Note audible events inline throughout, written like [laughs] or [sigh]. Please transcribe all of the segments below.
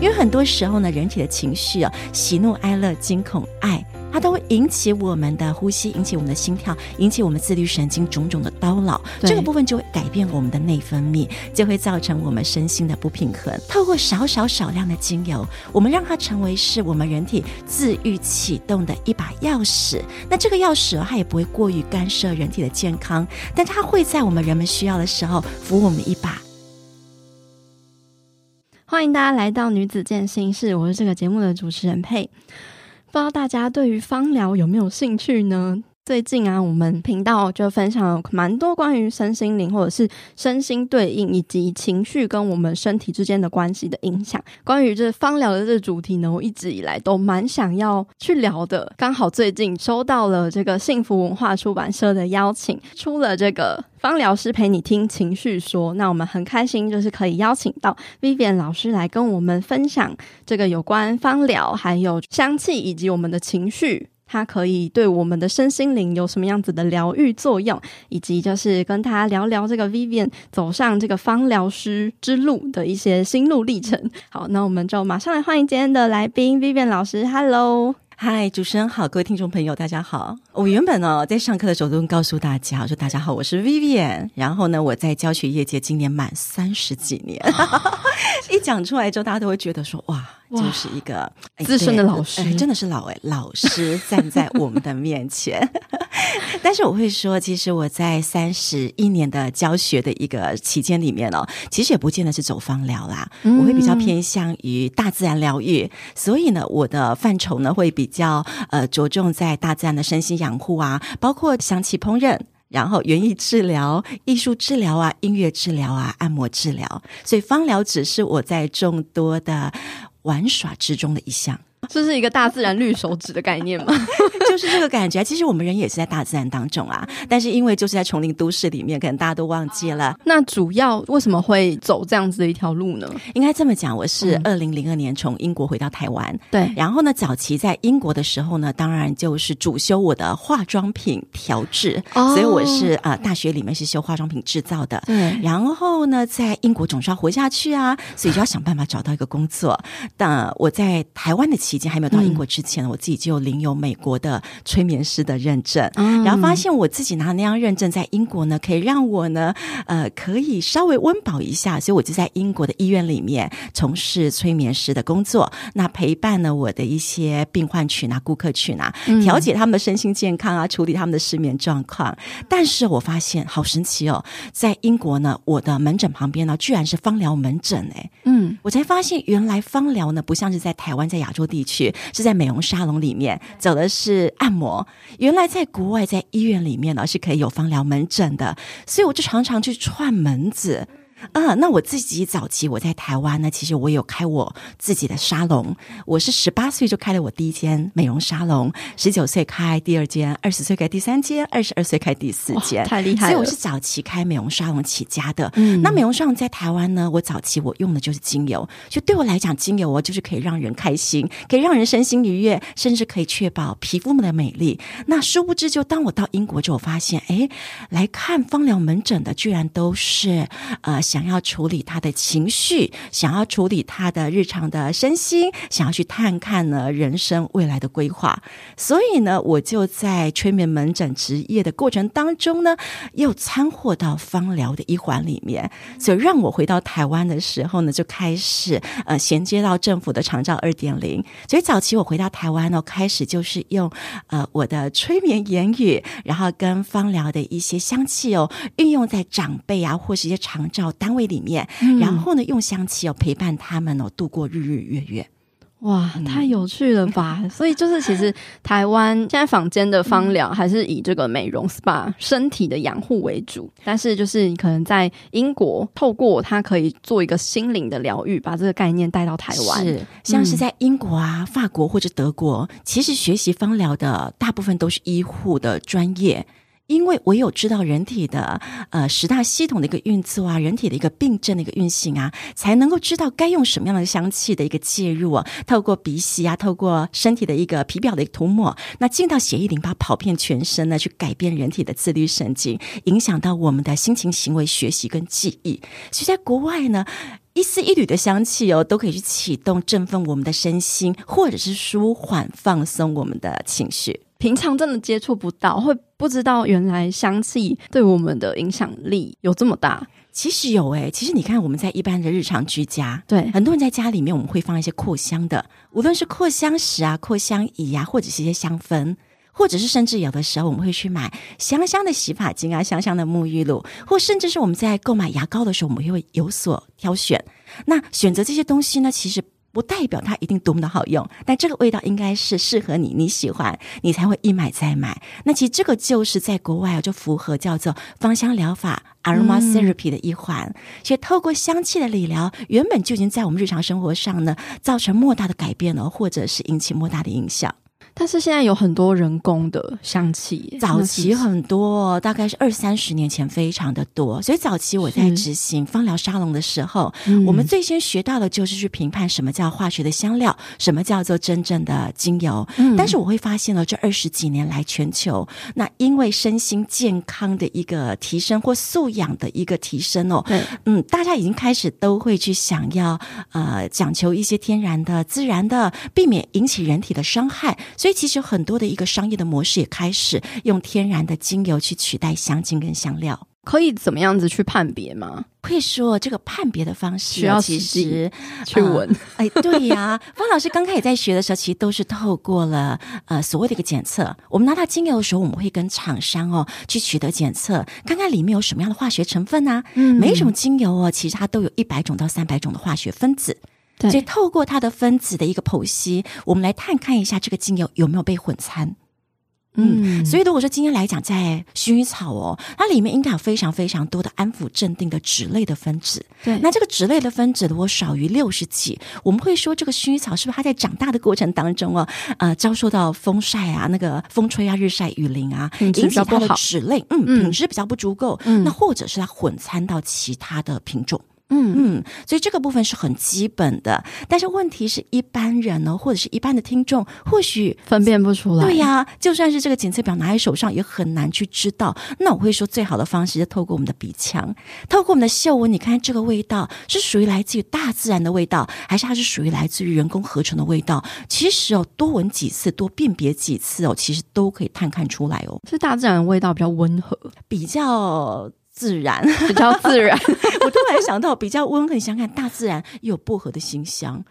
因为很多时候呢，人体的情绪啊，喜怒哀乐、惊恐爱。它都会引起我们的呼吸，引起我们的心跳，引起我们自律神经种种的叨扰。这个部分就会改变我们的内分泌，就会造成我们身心的不平衡。透过少少少量的精油，我们让它成为是我们人体自愈启动的一把钥匙。那这个钥匙它也不会过于干涉人体的健康，但它会在我们人们需要的时候扶我们一把。欢迎大家来到女子健心室，我是这个节目的主持人佩。不知道大家对于芳疗有没有兴趣呢？最近啊，我们频道就分享了蛮多关于身心灵或者是身心对应以及情绪跟我们身体之间的关系的影响。关于这芳疗的这主题呢，我一直以来都蛮想要去聊的。刚好最近收到了这个幸福文化出版社的邀请，出了这个芳疗师陪你听情绪说。那我们很开心，就是可以邀请到 Vivian 老师来跟我们分享这个有关芳疗，还有香气以及我们的情绪。它可以对我们的身心灵有什么样子的疗愈作用，以及就是跟大家聊聊这个 Vivian 走上这个芳疗师之路的一些心路历程。好，那我们就马上来欢迎今天的来宾 Vivian 老师，Hello。嗨，主持人好，各位听众朋友，大家好。我原本呢，在上课的时候都告诉大家，我说大家好，我是 Vivian。然后呢，我在教学业界今年满三十几年，[laughs] 一讲出来之后，大家都会觉得说，哇，就是一个资深的老师，真的是老诶，老师站在我们的面前。[laughs] 但是我会说，其实我在三十一年的教学的一个期间里面哦，其实也不见得是走芳疗啦，嗯、我会比较偏向于大自然疗愈，所以呢，我的范畴呢会比较呃着重在大自然的身心养护啊，包括香气烹饪，然后园艺治疗、艺术治疗啊、音乐治疗啊、按摩治疗，所以芳疗只是我在众多的玩耍之中的一项。这是一个大自然绿手指的概念吗？[laughs] [laughs] 就是这个感觉。其实我们人也是在大自然当中啊，但是因为就是在丛林都市里面，可能大家都忘记了。那主要为什么会走这样子的一条路呢？应该这么讲，我是二零零二年从英国回到台湾，对、嗯。然后呢，早期在英国的时候呢，当然就是主修我的化妆品调制，哦、所以我是啊、呃，大学里面是修化妆品制造的。对。然后呢，在英国总是要活下去啊，所以就要想办法找到一个工作。但我在台湾的期间还没有到英国之前，嗯、我自己就领有美国的催眠师的认证，嗯、然后发现我自己拿那样认证在英国呢，可以让我呢，呃，可以稍微温饱一下，所以我就在英国的医院里面从事催眠师的工作，那陪伴呢我的一些病患群啊、顾客群啊，调节他们的身心健康啊，处理他们的失眠状况。但是我发现好神奇哦，在英国呢，我的门诊旁边呢，居然是芳疗门诊哎，嗯，我才发现原来芳疗呢，不像是在台湾，在亚洲地去。是在美容沙龙里面走的是按摩，原来在国外在医院里面呢是可以有芳疗门诊的，所以我就常常去串门子。啊，那我自己早期我在台湾呢，其实我有开我自己的沙龙。我是十八岁就开了我第一间美容沙龙，十九岁开第二间，二十岁开第三间，二十二岁开第四间，太厉害了！所以我是早期开美容沙龙起家的。嗯，那美容沙龙在台湾呢，我早期我用的就是精油，就对我来讲，精油哦就是可以让人开心，可以让人身心愉悦，甚至可以确保皮肤们的美丽。那殊不知，就当我到英国之后，发现哎，来看芳疗门诊的居然都是呃。想要处理他的情绪，想要处理他的日常的身心，想要去探看呢人生未来的规划，所以呢，我就在催眠门诊执业的过程当中呢，又掺和到芳疗的一环里面，所以让我回到台湾的时候呢，就开始呃衔接到政府的长照二点零，所以早期我回到台湾呢，开始就是用呃我的催眠言语，然后跟芳疗的一些香气哦，运用在长辈啊或是一些长照单位里面，然后呢，用香气哦陪伴他们哦度过日日月月。哇，太有趣了吧！[laughs] 所以就是，其实台湾 [laughs] 现在坊间的芳疗还是以这个美容 SPA 身体的养护为主，但是就是你可能在英国透过它可以做一个心灵的疗愈，把这个概念带到台湾。是，像是在英国啊、法国或者德国，其实学习芳疗的大部分都是医护的专业。因为唯有知道人体的呃十大系统的一个运作啊，人体的一个病症的一个运行啊，才能够知道该用什么样的香气的一个介入啊，透过鼻息啊，透过身体的一个皮表的一个涂抹，那进到血液淋巴跑遍全身呢，去改变人体的自律神经，影响到我们的心情、行为、学习跟记忆。所以在国外呢，一丝一缕的香气哦，都可以去启动、振奋我们的身心，或者是舒缓、放松我们的情绪。平常真的接触不到，会不知道原来香气对我们的影响力有这么大。其实有诶、欸，其实你看我们在一般的日常居家，对很多人在家里面，我们会放一些扩香的，无论是扩香石啊、扩香仪啊，或者是一些香氛，或者是甚至有的时候我们会去买香香的洗发精啊、香香的沐浴露，或甚至是我们在购买牙膏的时候，我们也会有所挑选。那选择这些东西呢，其实。不代表它一定多么的好用，但这个味道应该是适合你，你喜欢，你才会一买再买。那其实这个就是在国外啊，就符合叫做芳香疗法 （aromatherapy） 的一环。嗯、所以透过香气的理疗，原本就已经在我们日常生活上呢，造成莫大的改变了，或者是引起莫大的影响。但是现在有很多人工的香气，早期很多，大概是二三十年前非常的多。所以早期我在执行芳疗沙龙的时候，嗯、我们最先学到的就是去评判什么叫化学的香料，什么叫做真正的精油。嗯、但是我会发现了，这二十几年来，全球那因为身心健康的一个提升或素养的一个提升哦，嗯，大家已经开始都会去想要呃讲求一些天然的、自然的，避免引起人体的伤害。所以其实很多的一个商业的模式也开始用天然的精油去取代香精跟香料，可以怎么样子去判别吗？会说这个判别的方式需要其实去闻、呃。[laughs] 哎，对呀、啊，方老师刚开始在学的时候，其实都是透过了呃所谓的一个检测。我们拿到精油的时候，我们会跟厂商哦去取得检测，看看里面有什么样的化学成分啊。嗯，每一种精油哦，其实它都有一百种到三百种的化学分子。对所以透过它的分子的一个剖析，我们来探看一下这个精油有没有被混掺。嗯，所以如果说今天来讲，在薰衣草哦，它里面应该有非常非常多的安抚镇定的脂类的分子。对，那这个脂类的分子如果少于六十几，我们会说这个薰衣草是不是它在长大的过程当中哦，呃，遭受到风晒啊，那个风吹啊，日晒雨淋啊，引起它的脂类，嗯，品质比较不足够。嗯，那或者是它混掺到其他的品种。嗯嗯，所以这个部分是很基本的，但是问题是一般人呢，或者是一般的听众，或许分辨不出来。对呀，就算是这个检测表拿在手上，也很难去知道。那我会说，最好的方式是透过我们的鼻腔，透过我们的嗅闻，你看这个味道是属于来自于大自然的味道，还是它是属于来自于人工合成的味道？其实哦，多闻几次，多辨别几次哦，其实都可以探看出来哦。是大自然的味道比较温和，比较。自然。[laughs] 比较自然，[laughs] 我突然想到比较温和，想看大自然也有薄荷的馨香，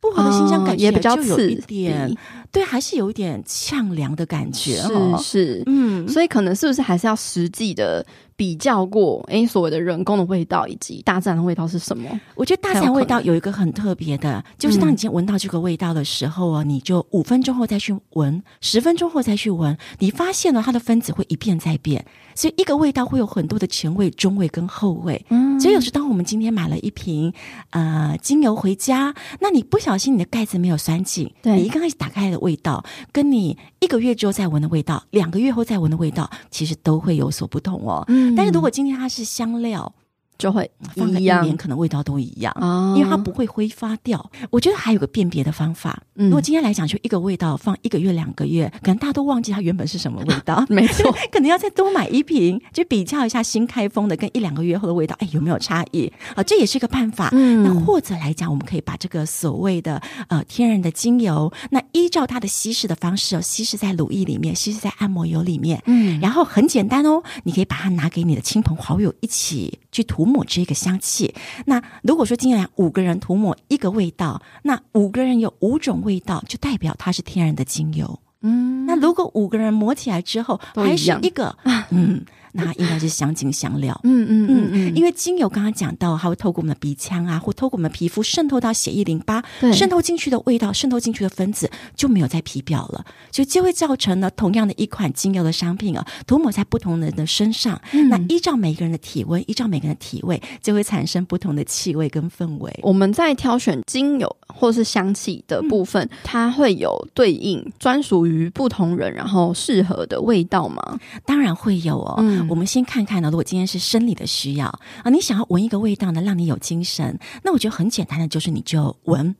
薄荷的馨香感觉哦比较有一点，对，还是有一点呛凉的感觉，是是，嗯，所以可能是不是还是要实际的。比较过，哎，所谓的人工的味道以及大自然的味道是什么？我觉得大自然味道有一个很特别的，就是当你今天闻到这个味道的时候啊，嗯、你就五分钟后再去闻，十分钟后再去闻，你发现了它的分子会一变再变，所以一个味道会有很多的前味、中味跟后味。嗯，所以有时当我们今天买了一瓶呃精油回家，那你不小心你的盖子没有拴紧，对，你一刚开始打开的味道，跟你一个月之后再闻的味道，两个月后再闻的味道，其实都会有所不同哦。嗯。但是如果今天它是香料，就会放个一年，可能味道都一样，哦、因为它不会挥发掉。我觉得还有个辨别的方法。嗯、如果今天来讲，就一个味道放一个月、两个月，可能大家都忘记它原本是什么味道。[laughs] 没错，[laughs] 可能要再多买一瓶，就比较一下新开封的跟一两个月后的味道，哎，有没有差异？啊，这也是一个办法。嗯，那或者来讲，我们可以把这个所谓的呃天然的精油，那依照它的稀释的方式哦，稀释在乳液里面，稀释在按摩油里面。嗯，然后很简单哦，你可以把它拿给你的亲朋好友一起去涂抹这个香气。那如果说今天来五个人涂抹一个味道，那五个人有五种味道，就代表它是天然的精油。嗯，那如果五个人抹起来之后还是一个，嗯，[laughs] 那它应该是香精香料。嗯嗯嗯嗯，因为精油刚刚讲到，它会透过我们的鼻腔啊，或透过我们的皮肤渗透到血液淋巴，渗透进去的味道，渗透进去的分子就没有在皮表了，所以就会造成了同样的一款精油的商品啊，涂抹在不同人的身上，嗯、那依照每个人的体温，依照每个人的体味，就会产生不同的气味跟氛围。我们在挑选精油或是香气的部分，嗯、它会有对应专属于不同人，然后适合的味道吗？当然会有哦。嗯、我们先看看呢，如果今天是生理的需要啊，你想要闻一个味道呢，让你有精神，那我觉得很简单的就是你就闻。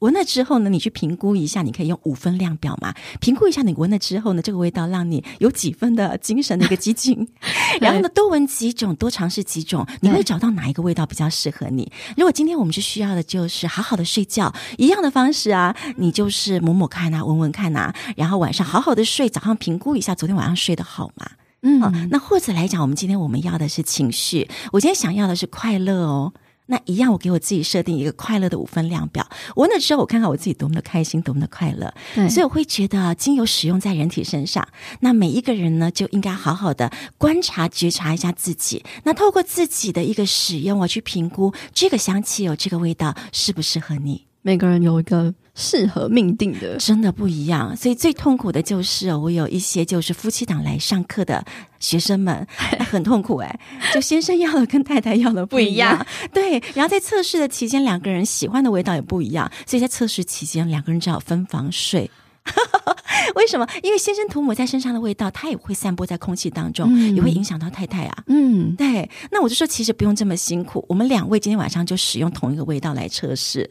闻了之后呢，你去评估一下，你可以用五分量表嘛，评估一下你闻了之后呢，这个味道让你有几分的精神的一个激进，[laughs] 然后呢，多闻几种，多尝试几种，你会找到哪一个味道比较适合你。如果今天我们是需要的就是好好的睡觉，一样的方式啊，你就是抹抹看啊，闻闻看啊，然后晚上好好的睡，早上评估一下昨天晚上睡得好吗？嗯、哦，那或者来讲，我们今天我们要的是情绪，我今天想要的是快乐哦。那一样，我给我自己设定一个快乐的五分量表。我那时候，我看看我自己多么的开心，多么的快乐。对所以我会觉得，精油使用在人体身上，那每一个人呢，就应该好好的观察、觉察一下自己。那透过自己的一个使用，我去评估这个香气有这个味道适不适合你。每个人有一个适合命定的，真的不一样。所以最痛苦的就是，我有一些就是夫妻档来上课的学生们，[laughs] 很痛苦哎，就先生要的跟太太要的不一样。对，然后在测试的期间，两个人喜欢的味道也不一样，所以在测试期间，两个人只好分房睡。[laughs] 为什么？因为先生涂抹在身上的味道，它也会散播在空气当中，嗯、也会影响到太太啊。嗯，对。那我就说，其实不用这么辛苦，我们两位今天晚上就使用同一个味道来测试。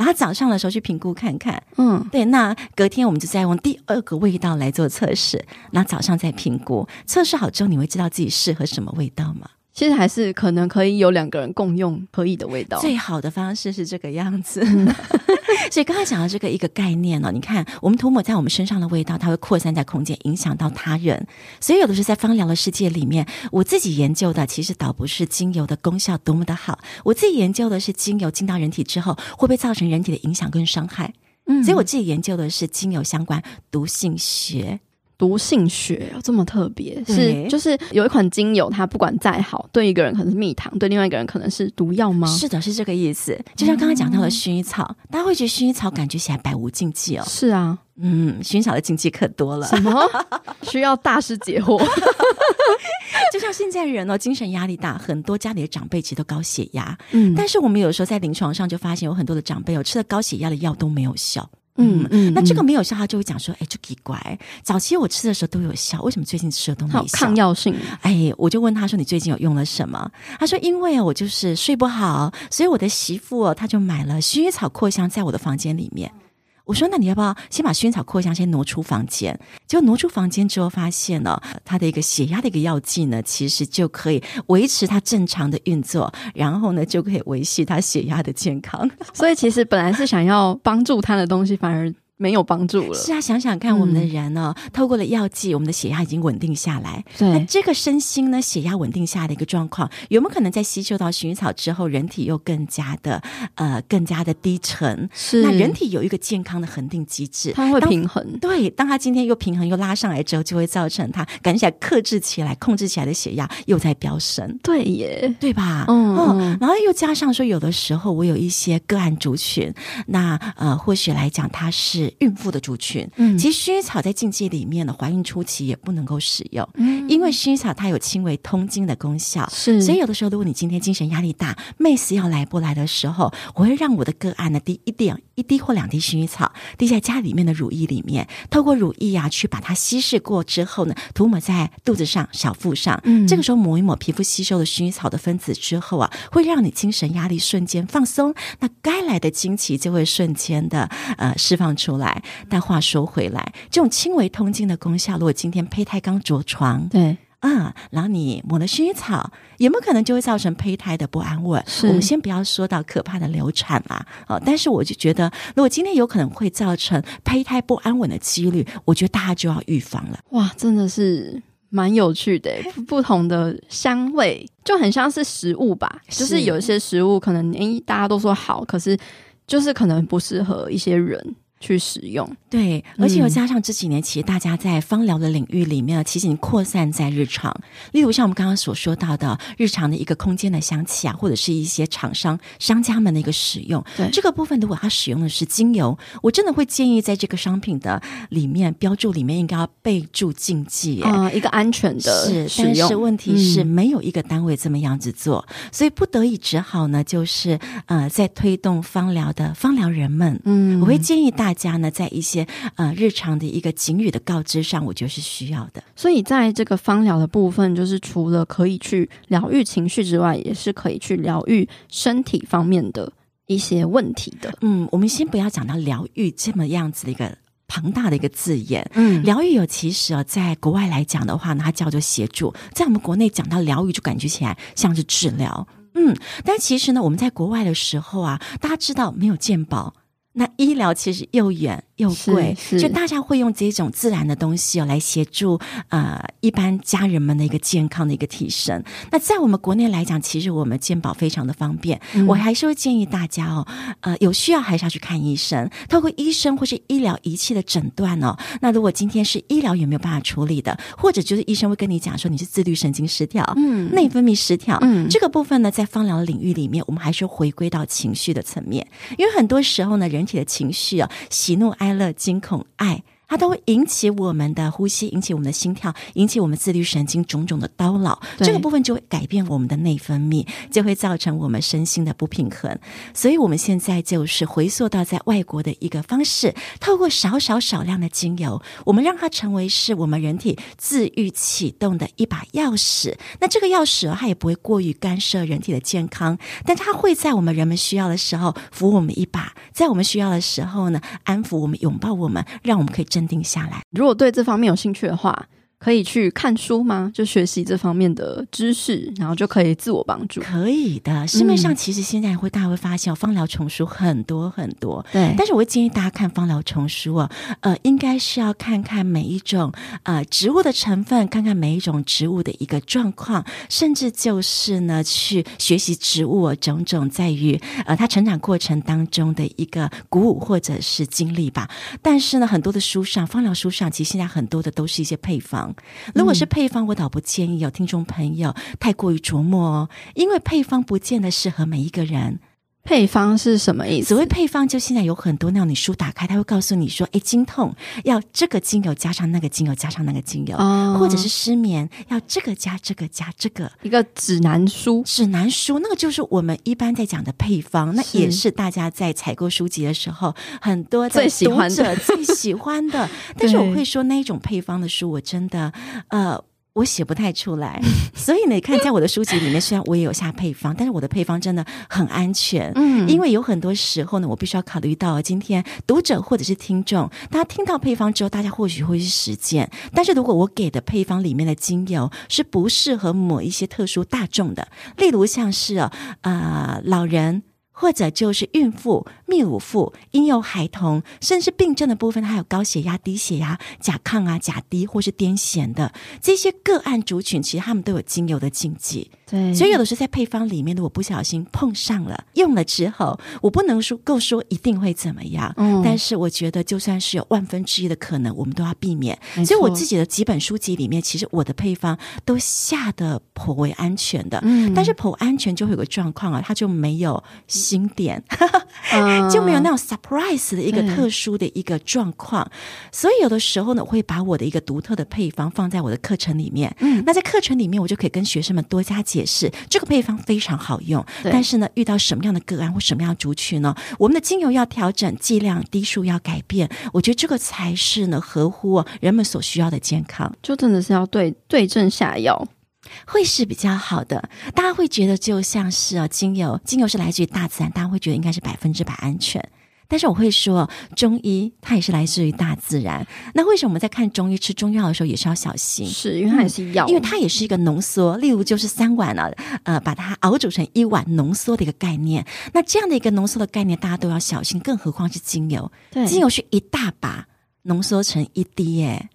然后早上的时候去评估看看，嗯，对，那隔天我们就再用第二个味道来做测试，然后早上再评估，测试好之后你会知道自己适合什么味道吗？其实还是可能可以有两个人共用可以的味道。最好的方式是这个样子。嗯、[laughs] 所以刚才讲的这个一个概念呢，你看我们涂抹在我们身上的味道，它会扩散在空间，影响到他人。所以有的时候在芳疗的世界里面，我自己研究的其实倒不是精油的功效多么的好，我自己研究的是精油进到人体之后会不会造成人体的影响跟伤害。嗯，所以我自己研究的是精油相关毒性学。毒性学这么特别，对是就是有一款精油，它不管再好，对一个人可能是蜜糖，对另外一个人可能是毒药吗？是的，是这个意思。就像刚刚讲到的薰衣草，嗯、大家会觉得薰衣草感觉起来百无禁忌哦。是啊，嗯，薰衣草的禁忌可多了，什么 [laughs] 需要大师解惑？[laughs] 就像现在人哦，精神压力大，很多家里的长辈其实都高血压，嗯，但是我们有时候在临床上就发现有很多的长辈哦吃了高血压的药都没有效。嗯嗯，那这个没有效，他就会讲说，哎，就奇怪，早期我吃的时候都有效，为什么最近吃的都没效？抗药性。哎，我就问他说，你最近有用了什么？他说，因为我就是睡不好，所以我的媳妇哦，他就买了薰衣草扩香在我的房间里面。我说：“那你要不要先把薰草扩香先挪出房间？结果挪出房间之后，发现呢他的一个血压的一个药剂呢，其实就可以维持他正常的运作，然后呢就可以维系他血压的健康。[laughs] 所以其实本来是想要帮助他的东西，反而……”没有帮助了。是啊，想想看，我们的人呢，嗯、透过了药剂，我们的血压已经稳定下来。对，那这个身心呢，血压稳定下来的一个状况，有没有可能在吸收到薰衣草之后，人体又更加的呃，更加的低沉？是，那人体有一个健康的恒定机制，它会平衡。对，当它今天又平衡又拉上来之后，就会造成它感觉起来克制起来、控制起来的血压又在飙升。对耶，对吧？嗯，嗯，然后又加上说，有的时候我有一些个案族群，那呃，或许来讲，它是。孕妇的族群，嗯，其实薰衣草在禁忌里面呢，怀孕初期也不能够使用，嗯，因为薰衣草它有轻微通经的功效，是，所以有的时候，如果你今天精神压力大，妹子要来不来的时候，我会让我的个案呢滴一点一滴或两滴薰衣草滴在家里面的乳液里面，透过乳液啊去把它稀释过之后呢，涂抹在肚子上、小腹上，嗯，这个时候抹一抹，皮肤吸收了薰衣草的分子之后啊，会让你精神压力瞬间放松，那该来的经期就会瞬间的呃释放出来。但话说回来，这种轻微通经的功效，如果今天胚胎刚着床，对啊，然后你抹了薰衣草，有没有可能就会造成胚胎的不安稳？是我们先不要说到可怕的流产啦，啊，但是我就觉得，如果今天有可能会造成胚胎不安稳的几率，我觉得大家就要预防了。哇，真的是蛮有趣的，[laughs] 不同的香味就很像是食物吧，是就是有一些食物可能诶大家都说好，可是就是可能不适合一些人。去使用。对，而且又加上这几年，其实大家在芳疗的领域里面，其实已经扩散在日常。例如像我们刚刚所说到的，日常的一个空间的香气啊，或者是一些厂商商家们的一个使用。对这个部分，如果他使用的是精油，我真的会建议在这个商品的里面标注里面应该要备注禁忌，啊、呃，一个安全的是，使用。但是问题是没有一个单位这么样子做，嗯、所以不得已只好呢，就是呃，在推动芳疗的芳疗人们，嗯，我会建议大家呢，在一些呃日常的一个警语的告知上，我觉得是需要的。所以在这个芳疗的部分，就是除了可以去疗愈情绪之外，也是可以去疗愈身体方面的一些问题的。嗯，我们先不要讲到疗愈这么样子的一个庞大的一个字眼。嗯，疗愈有其实啊，在国外来讲的话呢，它叫做协助；在我们国内讲到疗愈，就感觉起来像是治疗。嗯，但其实呢，我们在国外的时候啊，大家知道没有健保，那医疗其实又远。又贵，就大家会用这种自然的东西哦来协助呃一般家人们的一个健康的一个提升。那在我们国内来讲，其实我们健保非常的方便，嗯、我还是会建议大家哦，呃有需要还是要去看医生，透过医生或是医疗仪器的诊断哦。那如果今天是医疗也没有办法处理的，或者就是医生会跟你讲说你是自律神经失调，嗯，内分泌失调，嗯，这个部分呢，在芳疗领域里面，我们还是回归到情绪的层面，因为很多时候呢，人体的情绪啊，喜怒哀。乐、惊恐、爱。它都会引起我们的呼吸，引起我们的心跳，引起我们自律神经种种的叨扰。这个部分就会改变我们的内分泌，就会造成我们身心的不平衡。所以，我们现在就是回溯到在外国的一个方式，透过少少少量的精油，我们让它成为是我们人体自愈启动的一把钥匙。那这个钥匙它也不会过于干涉人体的健康，但它会在我们人们需要的时候扶我们一把，在我们需要的时候呢，安抚我们，拥抱我们，让我们可以镇定下来。如果对这方面有兴趣的话，可以去看书吗？就学习这方面的知识，然后就可以自我帮助。可以的，市面上其实现在会大家会发现，芳疗丛书很多很多。对，但是我会建议大家看芳疗丛书哦，呃，应该是要看看每一种呃植物的成分，看看每一种植物的一个状况，甚至就是呢去学习植物种种在于呃它成长过程当中的一个鼓舞或者是经历吧。但是呢，很多的书上，芳疗书上，其实现在很多的都是一些配方。如果是配方，我倒不建议有听众朋友太过于琢磨哦，因为配方不见得适合每一个人。配方是什么意思？所谓配方，就现在有很多那种，你书打开，他会告诉你说，哎，经痛要这个精油加上那个精油加上那个精油，哦、或者是失眠要这个加这个加这个，一个指南书。指南书，那个就是我们一般在讲的配方，那也是大家在采购书籍的时候，很多的读者最喜欢的。[laughs] 但是我会说，那一种配方的书，我真的呃。我写不太出来，[laughs] 所以你看，在我的书籍里面，虽然我也有下配方，但是我的配方真的很安全。嗯，因为有很多时候呢，我必须要考虑到今天读者或者是听众，大家听到配方之后，大家或许会去实践。但是如果我给的配方里面的精油是不适合某一些特殊大众的，例如像是啊、呃、老人。或者就是孕妇、泌乳妇、婴幼孩童，甚至病症的部分，还有高血压、低血压、甲亢啊、甲低或是癫痫的这些个案族群，其实他们都有精油的禁忌。对，所以有的时候在配方里面的，我不小心碰上了，用了之后，我不能说够说一定会怎么样。嗯，但是我觉得就算是有万分之一的可能，我们都要避免。所以我自己的几本书籍里面，其实我的配方都下的颇为安全的。嗯，但是颇安全就会有个状况啊，它就没有。经 [laughs] 典就没有那种 surprise 的一个特殊的一个状况，所以有的时候呢，我会把我的一个独特的配方放在我的课程里面。嗯，那在课程里面，我就可以跟学生们多加解释，这个配方非常好用。但是呢，遇到什么样的个案或什么样的族群呢，我们的精油要调整剂量、滴数要改变。我觉得这个才是呢，合乎人们所需要的健康。就真的是要对对症下药。会是比较好的，大家会觉得就像是啊，精油，精油是来自于大自然，大家会觉得应该是百分之百安全。但是我会说，中医它也是来自于大自然。那为什么我们在看中医吃中药的时候也是要小心？是因为它也是药，因为它也是一个浓缩。例如就是三碗了，呃，把它熬煮成一碗浓缩的一个概念。那这样的一个浓缩的概念，大家都要小心。更何况是精油，对，精油是一大把浓缩成一滴，耶。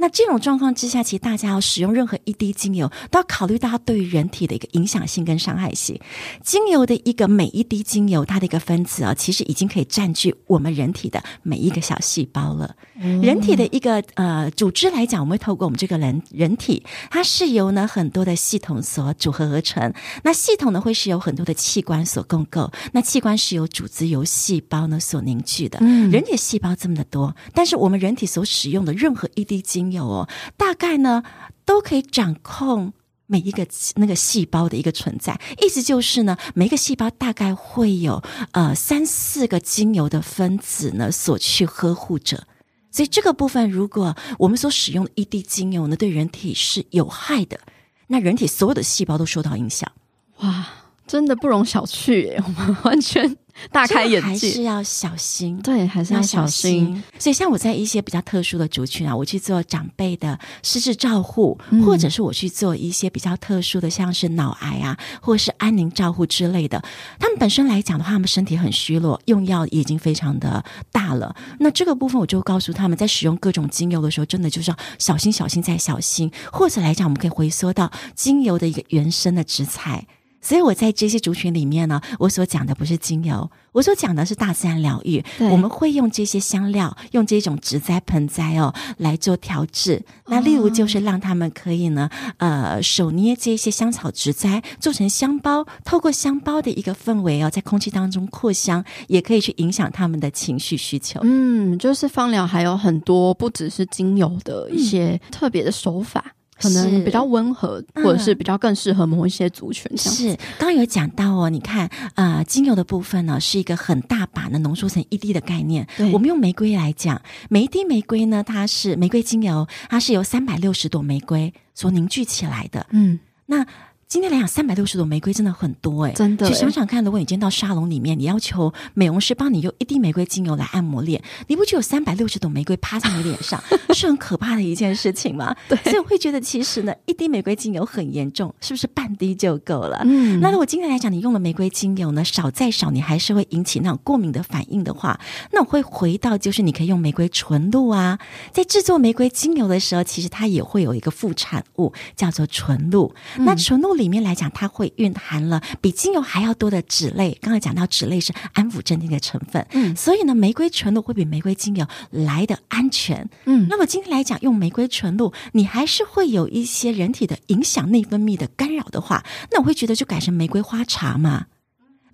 那这种状况之下，其实大家要使用任何一滴精油，都要考虑到它对于人体的一个影响性跟伤害性。精油的一个每一滴精油，它的一个分子啊，其实已经可以占据我们人体的每一个小细胞了。嗯、人体的一个呃组织来讲，我们会透过我们这个人人体，它是由呢很多的系统所组合而成。那系统呢会是由很多的器官所共构，那器官是由组织由细胞呢所凝聚的。嗯，人体细胞这么的多，但是我们人体所使用的任何一滴精油哦，大概呢都可以掌控每一个那个细胞的一个存在。意思就是呢，每一个细胞大概会有呃三四个精油的分子呢所去呵护着。所以这个部分，如果我们所使用的一滴精油呢对人体是有害的，那人体所有的细胞都受到影响。哇，真的不容小觑！我们完全。大开眼界，还是要小心。对，还是要小心。所以，像我在一些比较特殊的族群啊，我去做长辈的失智照护，嗯，或者是我去做一些比较特殊的，像是脑癌啊，或是安宁照护之类的。他们本身来讲的话，他们身体很虚弱，用药已经非常的大了。那这个部分，我就告诉他们在使用各种精油的时候，真的就是要小心、小心再小心。或者来讲，我们可以回缩到精油的一个原生的植材。所以我在这些族群里面呢，我所讲的不是精油，我所讲的是大自然疗愈。我们会用这些香料，用这种植栽盆栽哦来做调制。那例如就是让他们可以呢，呃，手捏这些香草植栽做成香包，透过香包的一个氛围哦，在空气当中扩香，也可以去影响他们的情绪需求。嗯，就是芳疗还有很多不只是精油的一些特别的手法。可能比较温和，或者是比较更适合某一些族群。是，刚刚有讲到哦，你看，呃，精油的部分呢，是一个很大把的浓缩成一滴的概念。对，我们用玫瑰来讲，每一滴玫瑰呢，它是玫瑰精油，它是由三百六十朵玫瑰所凝聚起来的。嗯，那。今天来讲，三百六十朵玫瑰真的很多哎，真的。去想想看，如果你今天到沙龙里面，你要求美容师帮你用一滴玫瑰精油来按摩脸，你不就有三百六十朵玫瑰趴在你脸上，[laughs] 是很可怕的一件事情吗？对，所以我会觉得其实呢，一滴玫瑰精油很严重，是不是半滴就够了？嗯。那如果今天来讲，你用了玫瑰精油呢，少再少，你还是会引起那种过敏的反应的话，那我会回到就是你可以用玫瑰纯露啊，在制作玫瑰精油的时候，其实它也会有一个副产物叫做纯露，嗯、那纯露。里面来讲，它会蕴含了比精油还要多的脂类。刚才讲到脂类是安抚镇定的成分，嗯，所以呢，玫瑰纯露会比玫瑰精油来的安全，嗯。那么今天来讲，用玫瑰纯露，你还是会有一些人体的影响内分泌的干扰的话，那我会觉得就改成玫瑰花茶嘛。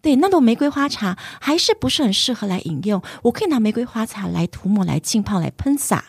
对，那朵玫瑰花茶还是不是很适合来饮用。我可以拿玫瑰花茶来涂抹、来浸泡、来喷洒。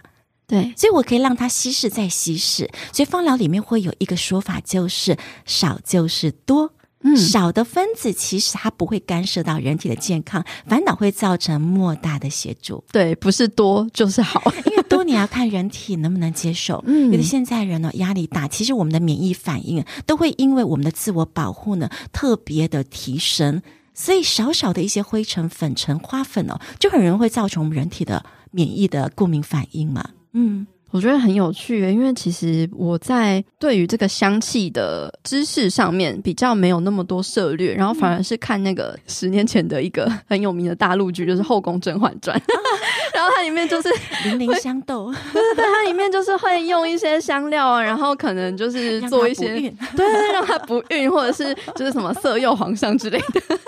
对，所以我可以让它稀释再稀释。所以芳疗里面会有一个说法，就是少就是多。嗯，少的分子其实它不会干涉到人体的健康，反倒会造成莫大的协助。对，不是多就是好，[laughs] 因为多你要看人体能不能接受。[laughs] 嗯，有的现在人呢压力大，其实我们的免疫反应都会因为我们的自我保护呢特别的提升，所以少少的一些灰尘、粉尘、花粉哦，就很容易会造成我们人体的免疫的过敏反应嘛。嗯，我觉得很有趣，因为其实我在对于这个香气的知识上面比较没有那么多涉略，然后反而是看那个十年前的一个 [laughs] 很有名的大陆剧，就是《后宫甄嬛传》，[laughs] 然后它里面就是 [laughs] 零零香豆，对对对，它里面就是会用一些香料啊，然后可能就是做一些对，对对，让它不孕，或者是就是什么色诱皇上之类的。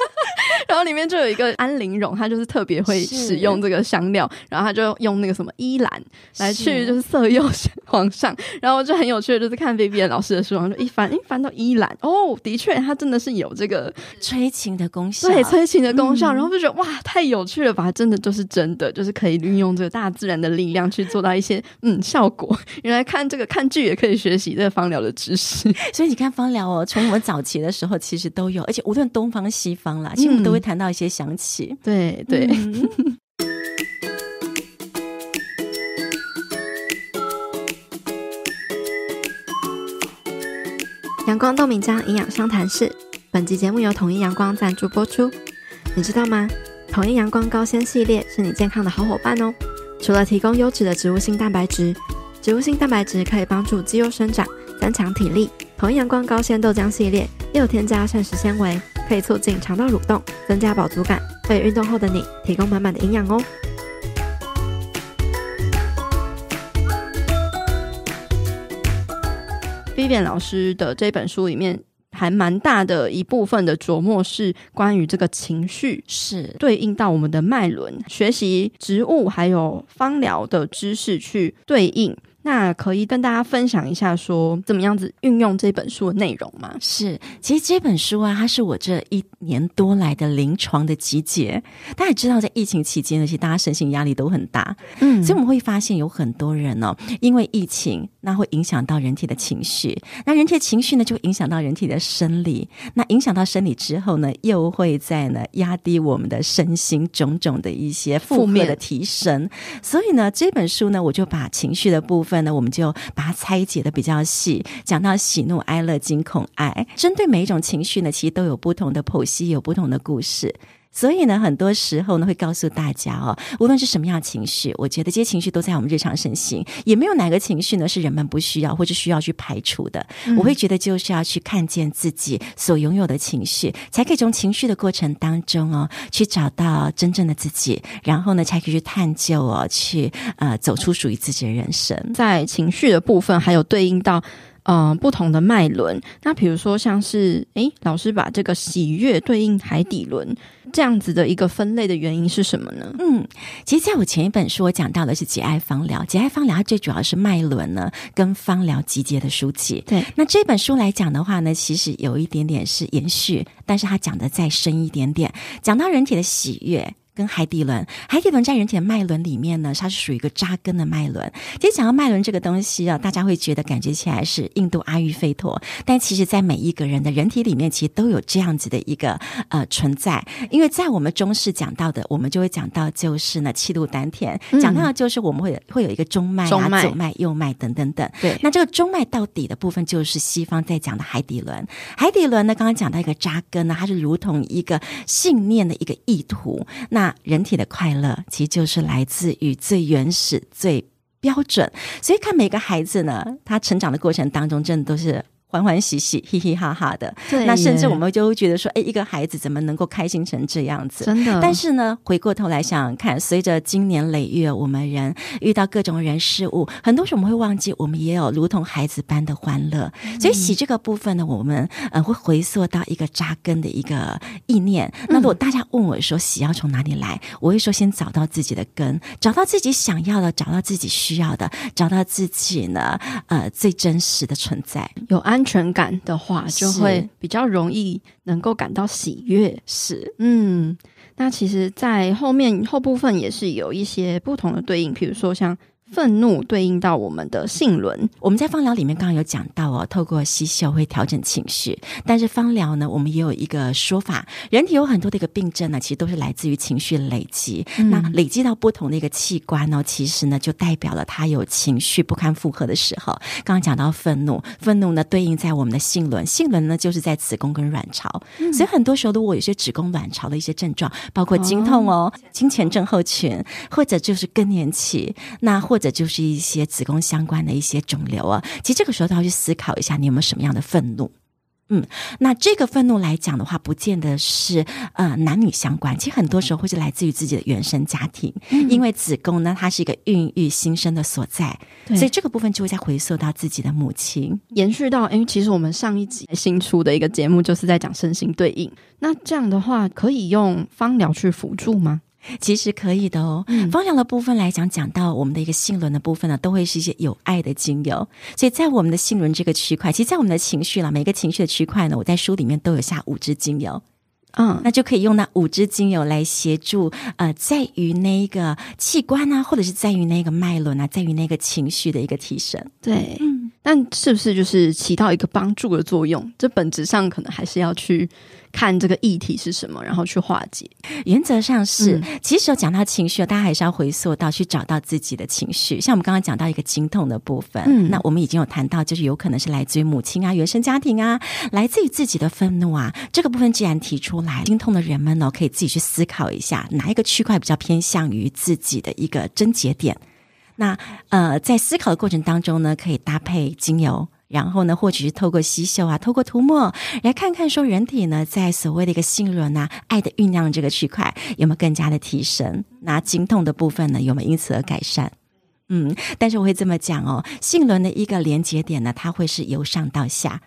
然后里面就有一个安陵容，她就是特别会使用这个香料，然后她就用那个什么依兰来去就是色诱皇上，然后就很有趣的就是看 Vivian 老师的书，然后就一翻一翻到依兰，哦，的确它真的是有这个催情的功效，对，催情的功效，嗯、然后就觉得哇，太有趣了吧，真的就是真的，就是可以运用这个大自然的力量去做到一些嗯效果。原来看这个看剧也可以学习这个芳疗的知识，所以你看芳疗哦，从我们早期的时候其实都有，而且无论东方西方啦，其实我们都会谈到一些香气，对对。阳光豆米浆营养商谈室，本集节目由统一阳光赞助播出。你知道吗？统一阳光高纤系列是你健康的好伙伴哦。除了提供优质的植物性蛋白质，植物性蛋白质可以帮助肌肉生长、增强体力。统一阳光高纤豆浆系列又添加膳食纤维。可以促进肠道蠕动，增加饱足感，为运动后的你提供满满的营养哦。Vivian 老师的这本书里面。还蛮大的一部分的琢磨是关于这个情绪，是对应到我们的脉轮，学习植物还有芳疗的知识去对应。那可以跟大家分享一下，说怎么样子运用这本书的内容吗？是，其实这本书啊，它是我这一年多来的临床的集结。大家也知道，在疫情期间，其实大家身心压力都很大，嗯，所以我们会发现有很多人哦，因为疫情，那会影响到人体的情绪，那人体的情绪呢，就会影响到人体的生理，那影响到生理之后呢，又会在呢压低我们的身心种种的一些负面的提升。所以呢，这本书呢，我就把情绪的部分。那我们就把它拆解的比较细，讲到喜怒哀乐惊恐爱，针对每一种情绪呢，其实都有不同的剖析，有不同的故事。所以呢，很多时候呢，会告诉大家哦，无论是什么样的情绪，我觉得这些情绪都在我们日常身心，也没有哪个情绪呢是人们不需要或者需要去排除的。嗯。我会觉得就是要去看见自己所拥有的情绪，才可以从情绪的过程当中哦，去找到真正的自己，然后呢，才可以去探究哦，去呃走出属于自己的人生。在情绪的部分，还有对应到。嗯、呃，不同的脉轮。那比如说，像是诶，老师把这个喜悦对应海底轮这样子的一个分类的原因是什么呢？嗯，其实在我前一本书，我讲到的是《节哀方疗》，《节哀方疗》它最主要是脉轮呢跟方疗集结的书籍。对，那这本书来讲的话呢，其实有一点点是延续，但是它讲的再深一点点，讲到人体的喜悦。跟海底轮，海底轮在人体的脉轮里面呢，它是属于一个扎根的脉轮。其实讲到脉轮这个东西啊，大家会觉得感觉起来是印度阿育吠陀，但其实在每一个人的人体里面，其实都有这样子的一个呃存在。因为在我们中式讲到的，我们就会讲到就是呢气度丹田，讲到的就是我们会会有一个中脉啊、中脉左脉、右脉等等等。对，那这个中脉到底的部分，就是西方在讲的海底轮。海底轮呢，刚刚讲到一个扎根呢，它是如同一个信念的一个意图。那人体的快乐，其实就是来自于最原始、最标准。所以看每个孩子呢，他成长的过程当中，真的都是。欢欢喜喜、[laughs] 嘻嘻哈哈的，对，那甚至我们就会觉得说，哎，一个孩子怎么能够开心成这样子？真的。但是呢，回过头来想想看，随着经年累月，我们人遇到各种人事物，很多时候我们会忘记，我们也有如同孩子般的欢乐。嗯、所以喜这个部分呢，我们呃会回溯到一个扎根的一个意念。那如果大家问我说喜要从哪里来，我会说先找到自己的根，找到自己想要的，找到自己需要的，找到自己呢呃最真实的存在，有安。安全感的话，就会比较容易能够感到喜悦。是，嗯，那其实，在后面后部分也是有一些不同的对应，比如说像。愤怒对应到我们的性轮，我们在芳疗里面刚刚有讲到哦，透过吸嗅会调整情绪。但是芳疗呢，我们也有一个说法，人体有很多的一个病症呢，其实都是来自于情绪累积。嗯、那累积到不同的一个器官呢，其实呢就代表了它有情绪不堪负荷的时候。刚刚讲到愤怒，愤怒呢对应在我们的性轮，性轮呢就是在子宫跟卵巢。嗯、所以很多时候，如果有些子宫卵巢的一些症状，包括经痛哦、哦经前症候群，或者就是更年期，那或或者就是一些子宫相关的一些肿瘤啊，其实这个时候都要去思考一下，你有没有什么样的愤怒？嗯，那这个愤怒来讲的话，不见得是呃男女相关，其实很多时候会是来自于自己的原生家庭，嗯、因为子宫呢，它是一个孕育新生的所在，所以这个部分就会再回溯到自己的母亲，延续到，因为其实我们上一集新出的一个节目就是在讲身心对应，那这样的话可以用芳疗去辅助吗？其实可以的哦。芳疗的部分来讲，讲到我们的一个性轮的部分呢，都会是一些有爱的精油。所以在我们的性轮这个区块，其实，在我们的情绪啦，每个情绪的区块呢，我在书里面都有下五支精油。嗯，那就可以用那五支精油来协助，呃，在于那一个器官啊，或者是在于那个脉轮啊，在于那个情绪的一个提升。对，嗯，但是不是就是起到一个帮助的作用？这本质上可能还是要去。看这个议题是什么，然后去化解。原则上是，嗯、其实讲到情绪，大家还是要回溯到去找到自己的情绪。像我们刚刚讲到一个经痛的部分，嗯，那我们已经有谈到，就是有可能是来自于母亲啊、原生家庭啊，来自于自己的愤怒啊。这个部分既然提出来，经痛的人们呢，可以自己去思考一下，哪一个区块比较偏向于自己的一个症结点。那呃，在思考的过程当中呢，可以搭配精油。然后呢，或许是透过吸嗅啊，透过涂抹，来看看说人体呢，在所谓的一个性轮啊，爱的酝酿这个区块有没有更加的提升？那经痛的部分呢，有没有因此而改善？嗯，但是我会这么讲哦，性轮的一个连接点呢，它会是由上到下，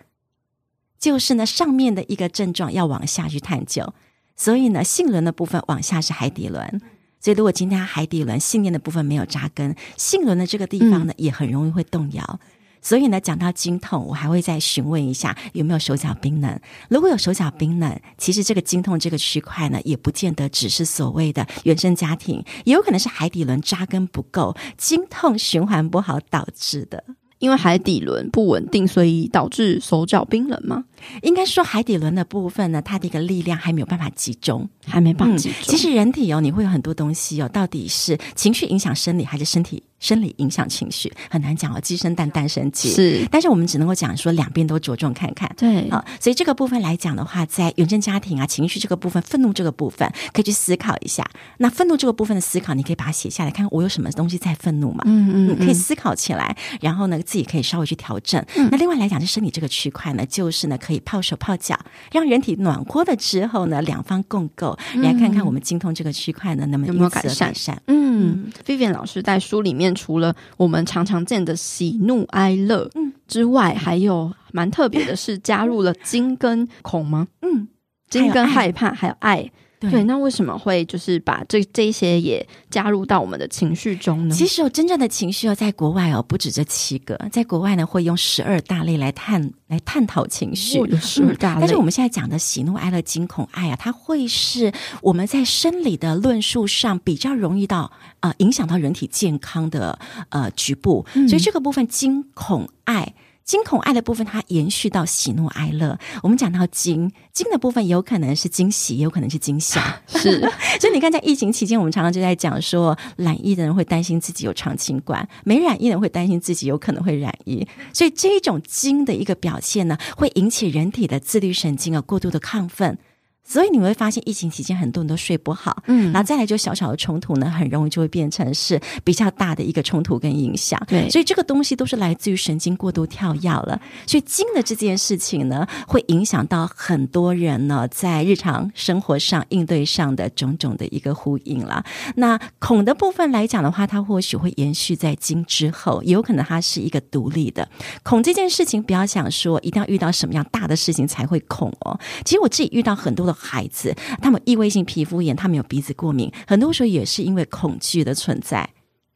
就是呢上面的一个症状要往下去探究，所以呢性轮的部分往下是海底轮，所以如果今天海底轮信念的部分没有扎根，性轮的这个地方呢、也很容易会动摇。所以呢，讲到经痛，我还会再询问一下有没有手脚冰冷。如果有手脚冰冷，其实这个经痛这个区块呢，也不见得只是所谓的原生家庭，也有可能是海底轮扎根不够，经痛循环不好导致的。因为海底轮不稳定，所以导致手脚冰冷吗？应该说海底轮的部分呢，它的一个力量还没有办法集中，还没办法集中。其实人体哦，你会有很多东西哦，到底是情绪影响生理，还是身体？生理影响情绪很难讲哦，鸡生蛋，蛋生鸡是，但是我们只能够讲说两边都着重看看，对啊，所以这个部分来讲的话，在原生家庭啊，情绪这个部分，愤怒这个部分，可以去思考一下。那愤怒这个部分的思考，你可以把它写下来，看看我有什么东西在愤怒嘛？嗯嗯，嗯，可以思考起来，然后呢，自己可以稍微去调整。嗯、那另外来讲，就生理这个区块呢，就是呢，可以泡手泡脚，让人体暖和了之后呢，两方共构，来看看我们精通这个区块呢，能不能有没有改善？嗯，嗯，Vivian 老师在书里面除了我们常常见的喜怒哀乐之外，还有蛮特别的是加入了惊跟恐吗？嗯，惊跟害怕还有爱。对，对，那为什么会就是把这这些也加入到我们的情绪中呢？其实有真正的情绪哦，在国外哦，不止这七个，在国外呢会用十二大类来探来探讨情绪。有十二大类，但是我们现在讲的喜怒哀乐惊恐爱啊，它会是我们在生理的论述上比较容易到啊、呃、影响到人体健康的呃局部，嗯、所以这个部分惊恐爱。惊恐爱的部分，它延续到喜怒哀乐。我们讲到惊惊的部分，有可能是惊喜，也有可能是惊吓。是，[laughs] 所以你看，在疫情期间，我们常常就在讲说，染疫的人会担心自己有长新冠，没染疫的人会担心自己有可能会染疫。所以这一种惊的一个表现呢，会引起人体的自律神经啊过度的亢奋。所以你会发现，疫情期间很多人都睡不好，嗯，然后再来就小小的冲突呢，很容易就会变成是比较大的一个冲突跟影响。对，所以这个东西都是来自于神经过度跳跃了。所以惊的这件事情呢，会影响到很多人呢，在日常生活上应对上的种种的一个呼应了。那恐的部分来讲的话，它或许会延续在惊之后，也有可能它是一个独立的恐这件事情。不要想说一定要遇到什么样大的事情才会恐哦。其实我自己遇到很多的。孩子，他们异位性皮肤炎，他们有鼻子过敏，很多时候也是因为恐惧的存在。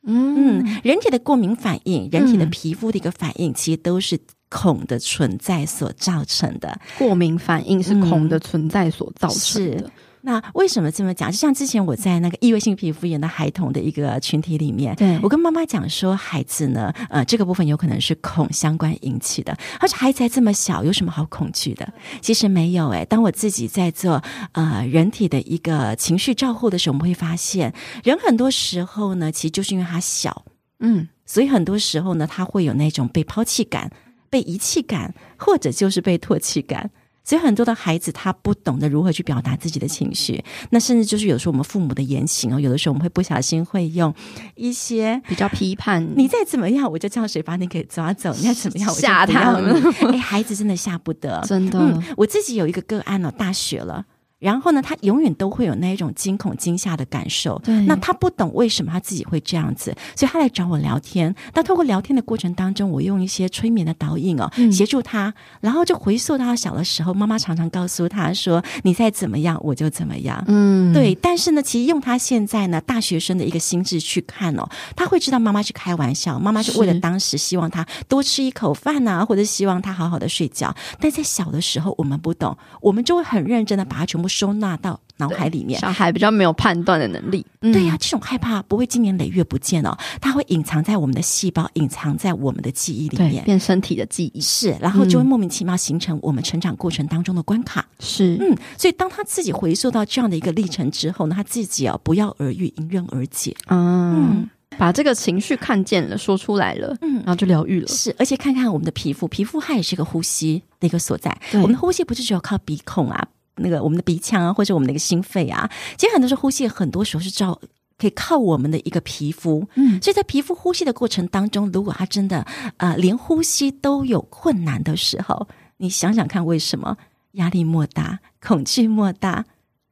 嗯，嗯，人体的过敏反应，人体的皮肤的一个反应，嗯、其实都是恐的存在所造成的。过敏反应是恐的存在所造成的。嗯那为什么这么讲？就像之前我在那个异位性皮肤炎的孩童的一个群体里面，对，我跟妈妈讲说，孩子呢，呃，这个部分有可能是恐相关引起的。而且孩子还这么小，有什么好恐惧的？其实没有诶。当我自己在做呃人体的一个情绪照护的时候，我们会发现，人很多时候呢，其实就是因为他小，嗯，所以很多时候呢，他会有那种被抛弃感、被遗弃感，或者就是被唾弃感。所以很多的孩子他不懂得如何去表达自己的情绪，那甚至就是有时候我们父母的言行哦，有的时候我们会不小心会用一些比较批判，你再怎么样我就叫谁把你给抓走，你再怎么样我就吓他们。哎，孩子真的吓不得，真的。嗯，我自己有一个个案哦，大学了。然后呢，他永远都会有那一种惊恐、惊吓的感受。对，那他不懂为什么他自己会这样子，所以他来找我聊天。那透过聊天的过程当中，我用一些催眠的导引哦，嗯、协助他，然后就回溯到他小的时候，妈妈常常告诉他说：“你再怎么样，我就怎么样。”嗯，对。但是呢，其实用他现在呢大学生的一个心智去看哦，他会知道妈妈是开玩笑，妈妈是为了当时希望他多吃一口饭啊，或者希望他好好的睡觉。但在小的时候，我们不懂，我们就会很认真的把他全部收纳到脑海里面。小孩比较没有判断的能力，嗯、对呀、啊，这种害怕不会经年累月不见哦，它会隐藏在我们的细胞，隐藏在我们的记忆里面，变身体的记忆是，然后就会莫名其妙形成我们成长过程当中的关卡。是，嗯，所以当他自己回溯到这样的一个历程之后呢，他自己啊不药而愈，迎刃而解。嗯，嗯把这个情绪看见了，说出来了，嗯，然后就疗愈了。是，而且看看我们的皮肤，皮肤它也是个呼吸的一个所在。我们的呼吸不是只有靠鼻孔啊。那个我们的鼻腔啊，或者我们的一个心肺啊，其实很多时候呼吸，很多时候是照可以靠我们的一个皮肤。嗯，所以在皮肤呼吸的过程当中，如果他真的呃连呼吸都有困难的时候，你想想看，为什么压力莫大，恐惧莫大，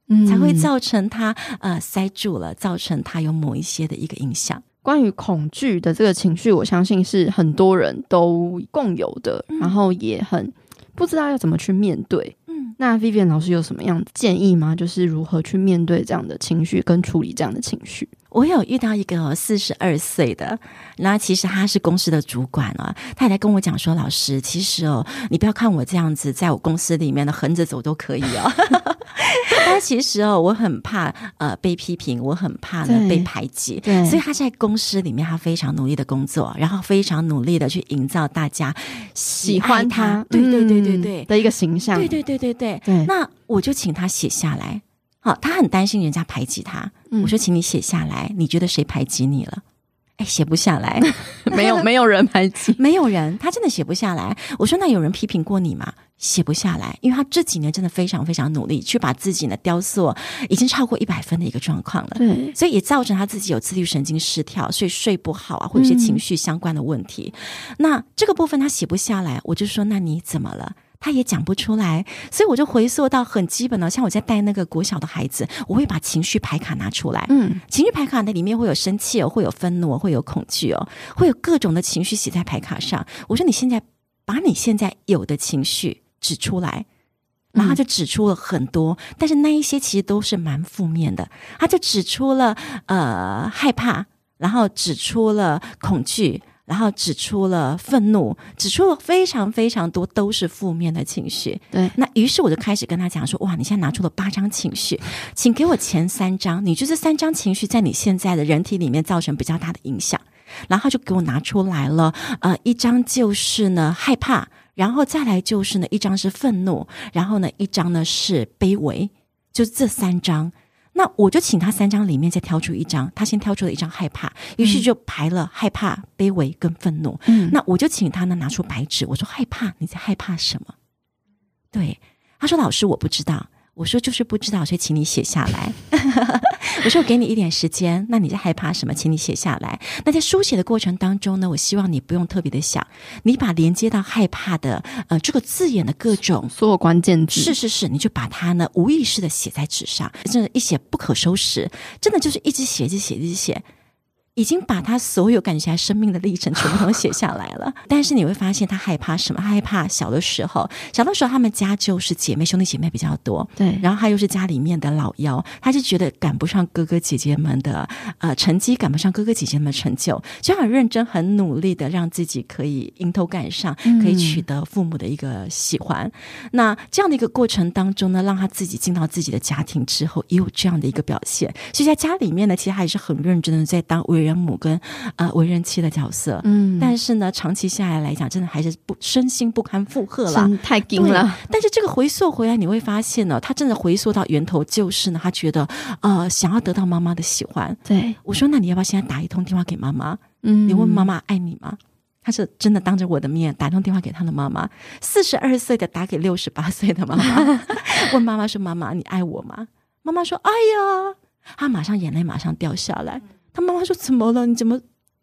嗯，才会造成他呃塞住了，造成他有某一些的一个影响。关于恐惧的这个情绪，我相信是很多人都共有的，然后也很不知道要怎么去面对。那 Vivian 老师有什么样的建议吗？就是如何去面对这样的情绪，跟处理这样的情绪？我有遇到一个四十二岁的，那其实他是公司的主管啊，他也来跟我讲说：“老师，其实哦，你不要看我这样子，在我公司里面呢横着走都可以哦。[laughs] 他其实哦，我很怕呃被批评，我很怕呢被排挤，所以他在公司里面他非常努力的工作，然后非常努力的去营造大家喜欢他，对对对对对的一个形象，对对对对对对。那我就请他写下来。”好，他很担心人家排挤他。嗯、我说，请你写下来，你觉得谁排挤你了？哎，写不下来，[laughs] 没有，[laughs] 没有人排挤，没有人，他真的写不下来。我说，那有人批评过你吗？写不下来，因为他这几年真的非常非常努力，去把自己呢雕塑，已经超过一百分的一个状况了。对，所以也造成他自己有自律神经失调，所以睡不好啊，或者一些情绪相关的问题。嗯、那这个部分他写不下来，我就说，那你怎么了？他也讲不出来，所以我就回溯到很基本的，像我在带那个国小的孩子，我会把情绪牌卡拿出来。嗯，情绪牌卡那里面会有生气哦，会有愤怒，会有恐惧哦，会有各种的情绪写在牌卡上。我说你现在把你现在有的情绪指出来，然后他就指出了很多，嗯、但是那一些其实都是蛮负面的。他就指出了呃害怕，然后指出了恐惧。然后指出了愤怒，指出了非常非常多都是负面的情绪。对，那于是我就开始跟他讲说：“哇，你现在拿出了八张情绪，请给我前三张。你这三张情绪在你现在的人体里面造成比较大的影响？”然后就给我拿出来了，呃，一张就是呢害怕，然后再来就是呢一张是愤怒，然后呢一张呢是卑微，就这三张。那我就请他三张里面再挑出一张，他先挑出了一张害怕，于是就排了害怕、卑微跟愤怒。嗯，那我就请他呢拿出白纸，我说害怕，你在害怕什么？对，他说老师我不知道。我说就是不知道，所以请你写下来。[laughs] [laughs] 我说我给你一点时间，那你在害怕什么？请你写下来。那在书写的过程当中呢，我希望你不用特别的想，你把连接到害怕的呃这个字眼的各种所有关键字，是是是，你就把它呢无意识的写在纸上，真的，一写不可收拾，真的就是一直写，一直写，一直写。已经把他所有感觉生命的历程全部都写下来了，[laughs] 但是你会发现他害怕什么？害怕小的时候，小的时候他们家就是姐妹兄弟姐妹比较多，对，然后他又是家里面的老幺，他就觉得赶不上哥哥姐姐们的呃成绩，赶不上哥哥姐姐们的成就，就很认真、很努力的让自己可以迎头赶上，可以取得父母的一个喜欢。嗯、那这样的一个过程当中呢，让他自己进到自己的家庭之后，也有这样的一个表现。所以在家里面呢，其实他也是很认真的在当为人母跟呃为人妻的角色，嗯，但是呢，长期下来来讲，真的还是不身心不堪负荷了，太紧了。但是这个回溯回来，你会发现呢，他真的回溯到源头，就是呢，他觉得呃想要得到妈妈的喜欢。对，我说，那你要不要现在打一通电话给妈妈？嗯，你问妈妈爱你吗？他是真的当着我的面打通电话给他的妈妈，四十二岁的打给六十八岁的妈妈，[laughs] 问妈妈说：“妈妈，你爱我吗？”妈妈说：“哎呀。”他马上眼泪马上掉下来。他妈妈说：“怎么了？你怎么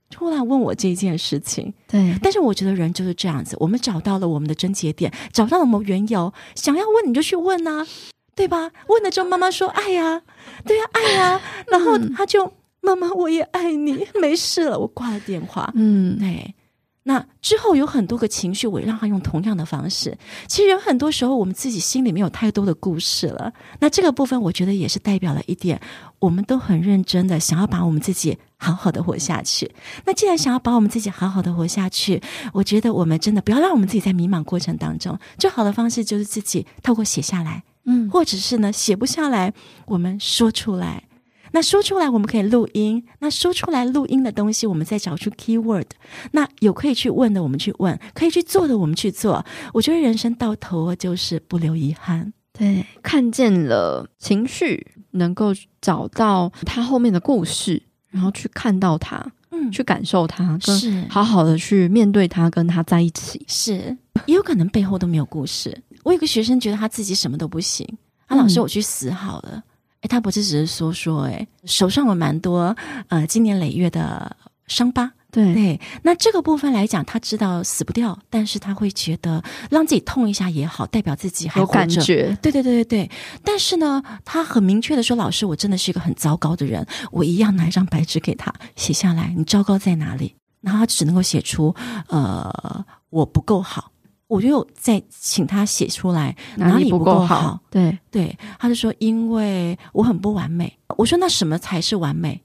突然问我这件事情？”对，但是我觉得人就是这样子，我们找到了我们的症结点，找到了我们缘由，想要问你就去问啊，对吧？问了之后，妈妈说：“爱呀，对呀，爱呀。”然后他就：“妈妈，我也爱你，没事了。”我挂了电话。嗯，对。那之后有很多个情绪，我让他用同样的方式。其实有很多时候，我们自己心里面有太多的故事了。那这个部分，我觉得也是代表了一点，我们都很认真的想要把我们自己好好的活下去。那既然想要把我们自己好好的活下去，我觉得我们真的不要让我们自己在迷茫过程当中。最好的方式就是自己透过写下来，嗯，或者是呢写不下来，我们说出来。那说出来，我们可以录音。那说出来录音的东西，我们再找出 keyword。那有可以去问的，我们去问；可以去做的，我们去做。我觉得人生到头就是不留遗憾。对，看见了情绪，能够找到它后面的故事，然后去看到它，嗯，去感受它，是好好的去面对它，跟它在一起。是，也有可能背后都没有故事。我有个学生觉得他自己什么都不行，啊，老师，我去死好了。嗯诶，他不是只是说说，诶，手上有蛮多呃，经年累月的伤疤对对，那这个部分来讲，他知道死不掉，但是他会觉得让自己痛一下也好，代表自己还活着。有感觉。对对对对对。但是呢，他很明确的说：“老师，我真的是一个很糟糕的人。”我一样拿一张白纸给他写下来，你糟糕在哪里？然后他只能够写出：“呃，我不够好。”我就再请他写出来哪里不够好。好对对，他就说：“因为我很不完美。”我说：“那什么才是完美？”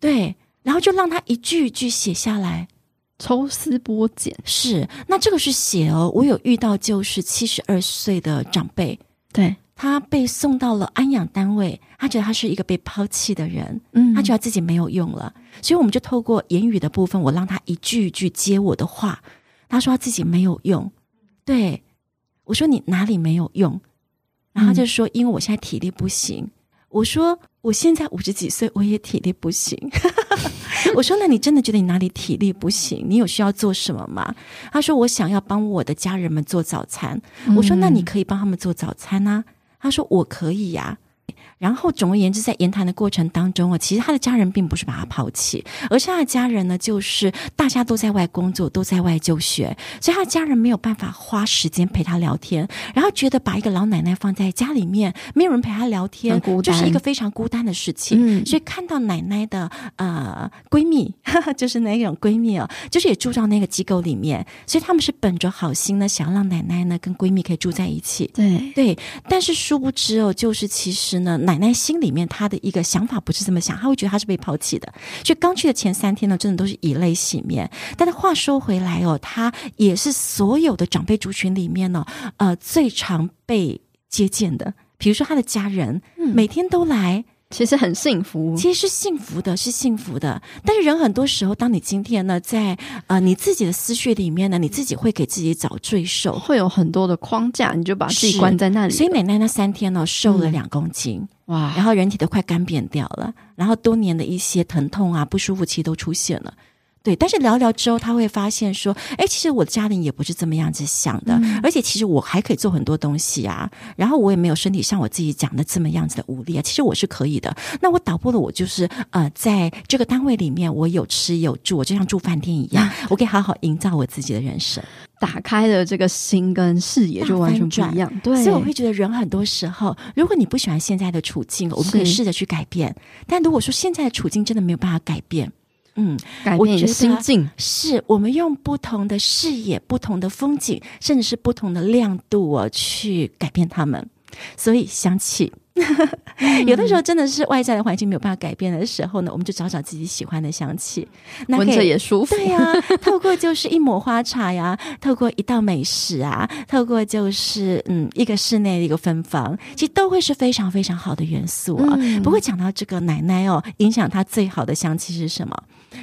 对。然后就让他一句一句写下来，抽丝剥茧。是，那这个是写哦。我有遇到就是七十二岁的长辈，对，他被送到了安养单位，他觉得他是一个被抛弃的人，嗯，他觉得自己没有用了，所以我们就透过言语的部分，我让他一句一句接我的话。他说他自己没有用，对，我说你哪里没有用？然后他就说因为我现在体力不行。我说我现在五十几岁，我也体力不行。[laughs] 我说那你真的觉得你哪里体力不行？你有需要做什么吗？他说我想要帮我的家人们做早餐。我说那你可以帮他们做早餐啊。他说我可以呀。然后，总而言之，在言谈的过程当中啊，其实他的家人并不是把他抛弃，而是他的家人呢，就是大家都在外工作，都在外就学，所以他的家人没有办法花时间陪他聊天，然后觉得把一个老奶奶放在家里面，没有人陪他聊天，就是一个非常孤单的事情。嗯、所以看到奶奶的呃闺蜜，呵呵就是那种闺蜜哦，就是也住到那个机构里面，所以他们是本着好心呢，想要让奶奶呢跟闺蜜可以住在一起。对对，但是殊不知哦，就是其实呢。奶奶心里面，她的一个想法不是这么想，她会觉得她是被抛弃的。所以刚去的前三天呢，真的都是以泪洗面。但是话说回来哦，她也是所有的长辈族群里面呢，呃，最常被接见的。比如说她的家人，每天都来。其实很幸福，其实是幸福的，是幸福的。但是人很多时候，当你今天呢，在呃你自己的思绪里面呢，你自己会给自己找罪受，会有很多的框架，你就把自己关在那里。所以奶奶那三天呢，瘦了两公斤，嗯，哇，然后人体都快干扁掉了，然后多年的一些疼痛啊、不舒服其实都出现了。对，但是聊聊之后，他会发现说，哎，其实我的家人也不是这么样子想的，嗯、而且其实我还可以做很多东西啊，然后我也没有身体像我自己讲的这么样子的无力啊，其实我是可以的。那我倒不如我就是呃，在这个单位里面，我有吃有住，我就像住饭店一样，我可以好好营造我自己的人生，打开了这个心跟视野就完全不一样。对，所以我会觉得人很多时候，如果你不喜欢现在的处境，我们可以试着去改变。但如果说现在的处境真的没有办法改变，嗯，改变心境，是我们用不同的视野、不同的风景，甚至是不同的亮度哦，去改变他们。所以香气，[laughs] 有的时候真的是外在的环境没有办法改变的时候呢，我们就找找自己喜欢的香气，那闻着也舒服。对呀、[laughs] 啊，透过就是一抹花茶呀，透过一道美食啊，透过就是嗯一个室内的一个芬芳，其实都会是非常非常好的元素啊。嗯、不过讲到这个奶奶哦，影响她最好的香气是什么？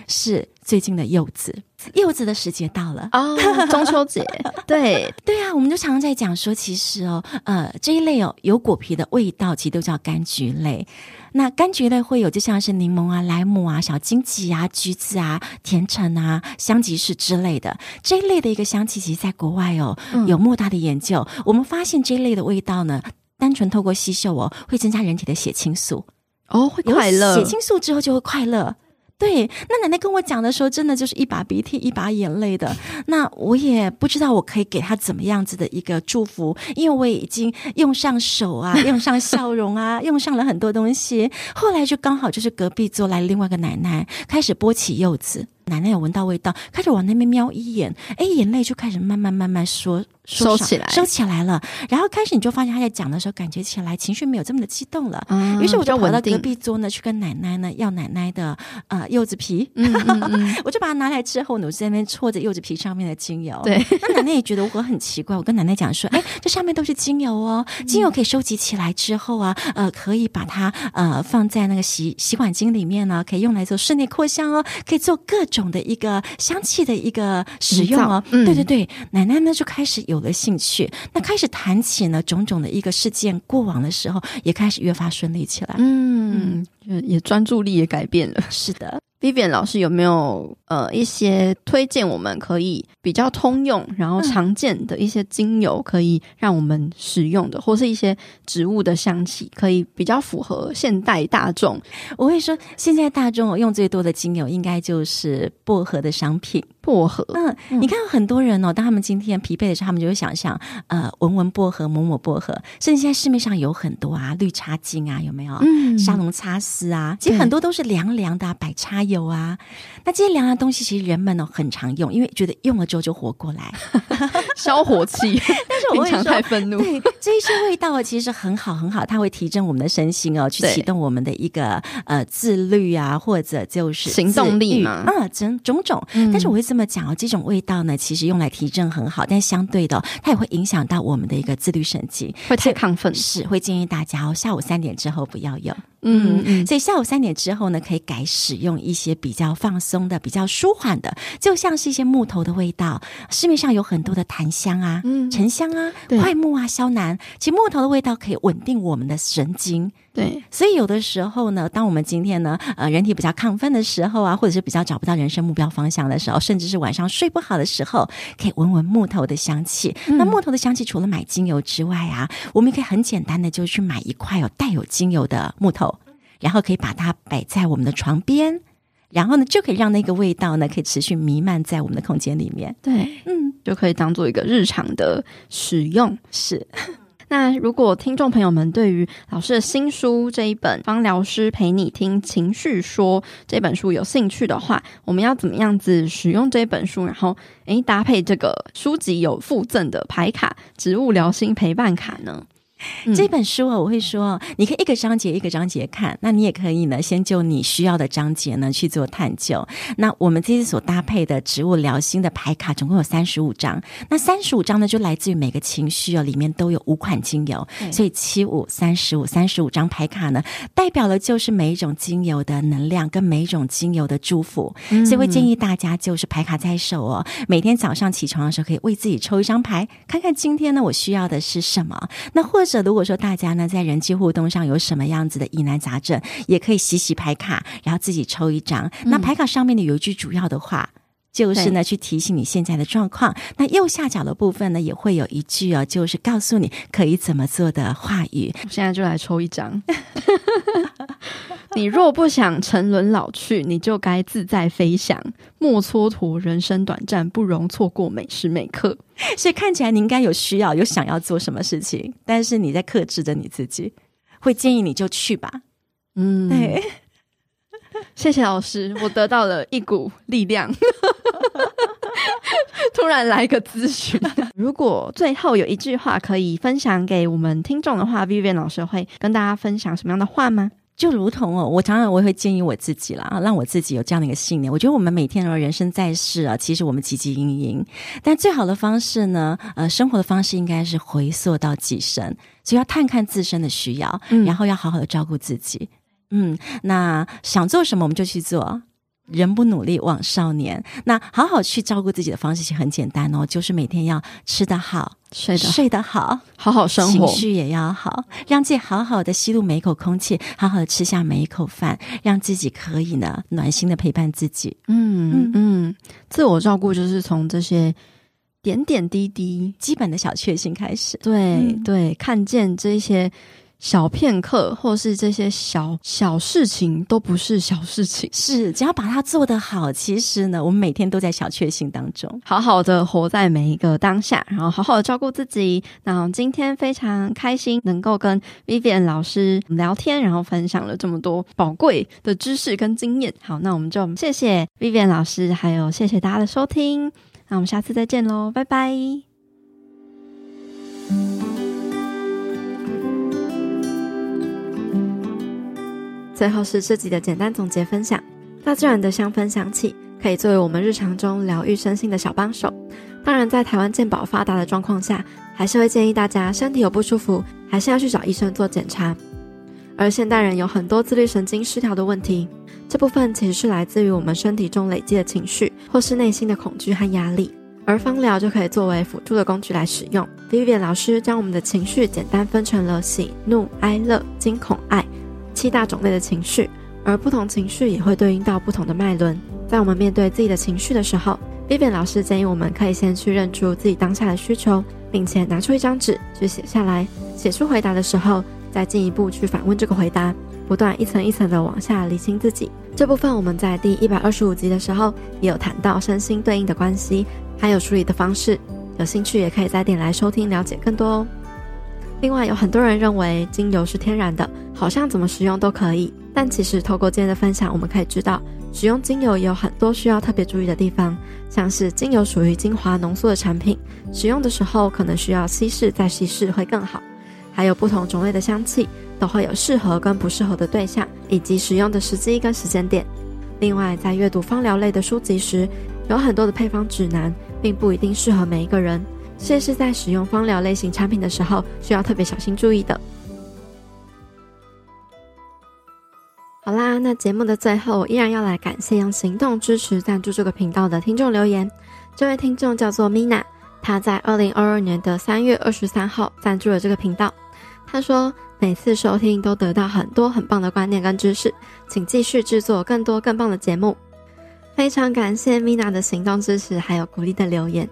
是最近的柚子，柚子的时节到了。哦，中秋节，[laughs] 对。对啊，我们就常常在讲说，其实哦，呃，这一类哦有果皮的味道，其实都叫柑橘类。那柑橘类会有，就像是柠檬啊、莱姆啊、小金桔啊、橘子啊、甜橙啊、香吉士之类的。这一类的一个香气，其实在国外哦有莫大的研究。嗯、我们发现这一类的味道呢，单纯透过吸嗅哦，会增加人体的血清素。哦，会快乐，血清素之后就会快乐。对，那奶奶跟我讲的时候，真的就是一把鼻涕一把眼泪的。那我也不知道我可以给她怎么样子的一个祝福，因为我已经用上手啊，用上笑容啊，用上了很多东西。后来就刚好就是隔壁坐来另外一个奶奶，开始剥起柚子。奶奶有闻到味道，开始往那边瞄一眼，哎，眼泪就开始慢慢慢慢说。收起来，收起来了。然后开始你就发现他在讲的时候，感觉起来情绪没有这么的激动了。嗯，于是我就跑到隔壁桌呢，去跟奶奶呢要奶奶的呃柚子皮。嗯嗯嗯，[laughs] 我就把它拿来之后呢，我就在那边搓着柚子皮上面的精油。对，那奶奶也觉得我很奇怪。我跟奶奶讲说，哎，这上面都是精油哦，精油可以收集起来之后啊，呃，可以把它呃放在那个洗洗碗巾里面呢，可以用来做室内扩香哦，可以做各种的一个香气的一个使用哦。嗯，对对对，奶奶呢就开始有了兴趣。那开始谈起呢种种的一个事件过往的时候，也开始越发顺利起来。嗯，也专注力也改变了。是的，Vivian 老师有没有呃一些推荐我们可以比较通用，然后常见的一些精油可以让我们使用的，或是一些植物的香气可以比较符合现代大众？我会说，现在大众用最多的精油应该就是薄荷的商品。薄荷，嗯，嗯，你看很多人哦，当他们今天疲惫的时候，他们就会想象，呃，闻闻薄荷，抹抹薄荷，甚至现在市面上有很多啊，绿茶精啊，有没有？嗯，沙龙擦丝啊，其实很多都是凉凉的、啊，百插油啊。那这些凉的东西，其实人们呢很常用，因为觉得用了之后就活过来，[laughs] [laughs] 消火气。但是我平常太愤怒，对这一些味道其实很好很好，它会提振我们的身心哦，去启动我们的一个呃自律啊，或者就是行动力嘛，啊，种种种。嗯、但是我会这么讲哦，这种味道呢，其实用来提振很好，但相对的，它也会影响到我们的一个自律神经，会太亢奋，是会建议大家哦，下午三点之后不要用。嗯嗯，所以下午三点之后呢，可以改使用一些比较放松的、比较舒缓的，就像是一些木头的味道。市面上有很多的檀香啊、嗯、沉香啊、快木啊、萧楠，其实木头的味道可以稳定我们的神经。对，所以有的时候呢，当我们今天呢，呃，人体比较亢奋的时候啊，或者是比较找不到人生目标方向的时候，甚至是晚上睡不好的时候，可以闻闻木头的香气。嗯、那木头的香气除了买精油之外啊，我们也可以很简单的就去买一块有带有精油的木头，然后可以把它摆在我们的床边，然后呢，就可以让那个味道呢，可以持续弥漫在我们的空间里面。对，嗯，就可以当做一个日常的使用。是。那如果听众朋友们对于老师的新书这一本《芳疗师陪你听情绪说》这本书有兴趣的话，我们要怎么样子使用这本书？然后，诶，搭配这个书籍有附赠的牌卡——植物疗心陪伴卡呢？嗯、这本书啊，我会说，你可以一个章节一个章节看，那你也可以呢，先就你需要的章节呢去做探究。那我们这次所搭配的植物疗心的牌卡，总共有三十五张。那三十五张呢，就来自于每个情绪哦，里面都有五款精油，嗯、所以七五三十五三十五张牌卡呢，代表的就是每一种精油的能量跟每一种精油的祝福。嗯、所以会建议大家就是牌卡在手哦，每天早上起床的时候可以为自己抽一张牌，看看今天呢我需要的是什么。那或者如果说大家呢在人际互动上有什么样子的疑难杂症，也可以洗洗牌卡，然后自己抽一张。嗯、那牌卡上面呢有一句主要的话，就是呢去提醒你现在的状况。那右下角的部分呢也会有一句哦，就是告诉你可以怎么做的话语。我现在就来抽一张。[laughs] 你若不想沉沦老去，你就该自在飞翔。莫蹉跎人生短暂，不容错过每时每刻。[laughs] 所以看起来你应该有需要，有想要做什么事情，但是你在克制着你自己，会建议你就去吧。嗯，对。谢谢老师，我得到了一股力量。[laughs] 突然来个咨询，[laughs] 如果最后有一句话可以分享给我们听众的话，Vivian 老师会跟大家分享什么样的话吗？就如同哦，我常常我也会建议我自己啦，让我自己有这样的一个信念。我觉得我们每天的人生在世啊，其实我们汲汲营营，但最好的方式呢，呃，生活的方式应该是回溯到己身，所以要探看自身的需要，嗯、然后要好好的照顾自己。嗯，那想做什么我们就去做。人不努力枉少年。那好好去照顾自己的方式其实很简单哦，就是每天要吃得好，睡得睡得好，好好生活，情绪也要好，让自己好好的吸入每一口空气，好好的吃下每一口饭，让自己可以呢暖心的陪伴自己。嗯嗯嗯，自我照顾就是从这些点点滴滴、基本的小确幸开始。对、嗯、对，看见这些。小片刻，或是这些小小事情，都不是小事情。是，只要把它做得好，其实呢，我们每天都在小确幸当中，好好的活在每一个当下，然后好好的照顾自己。那今天非常开心能够跟 Vivian 老师聊天，然后分享了这么多宝贵的知识跟经验。好，那我们就谢谢 Vivian 老师，还有谢谢大家的收听。那我们下次再见喽，拜拜。最后是这集的简单总结分享：大自然的香氛香气可以作为我们日常中疗愈身心的小帮手。当然，在台湾健保发达的状况下，还是会建议大家身体有不舒服，还是要去找医生做检查。而现代人有很多自律神经失调的问题，这部分其实是来自于我们身体中累积的情绪，或是内心的恐惧和压力。而芳疗就可以作为辅助的工具来使用。Vivian 老师将我们的情绪简单分成了喜、怒、哀、乐、惊、恐、爱。七大种类的情绪，而不同情绪也会对应到不同的脉轮。在我们面对自己的情绪的时候，Vivian 老师建议我们可以先去认出自己当下的需求，并且拿出一张纸去写下来。写出回答的时候，再进一步去反问这个回答，不断一层一层的往下理清自己。这部分我们在第一百二十五集的时候也有谈到身心对应的关系，还有处理的方式。有兴趣也可以再点来收听，了解更多哦。另外，有很多人认为精油是天然的，好像怎么使用都可以。但其实透过今天的分享，我们可以知道。使用精油也有很多需要特别注意的地方，像是精油属于精华浓缩的产品，使用的时候可能需要稀释再稀释会更好。还有不同种类的香气都会有适合跟不适合的对象，以及使用的时机跟时间点。另外，在阅读芳疗类的书籍时，有很多的配方指南，并不一定适合每一个人，这是在使用芳疗类型产品的时候需要特别小心注意的。好啦，那节目的最后，依然要来感谢用行动支持赞助这个频道的听众留言。这位听众叫做 Mina，他在二零二二年的三月二十三号赞助了这个频道。他说，每次收听都得到很多很棒的观念跟知识，请继续制作更多更棒的节目。非常感谢 Mina 的行动支持，还有鼓励的留言。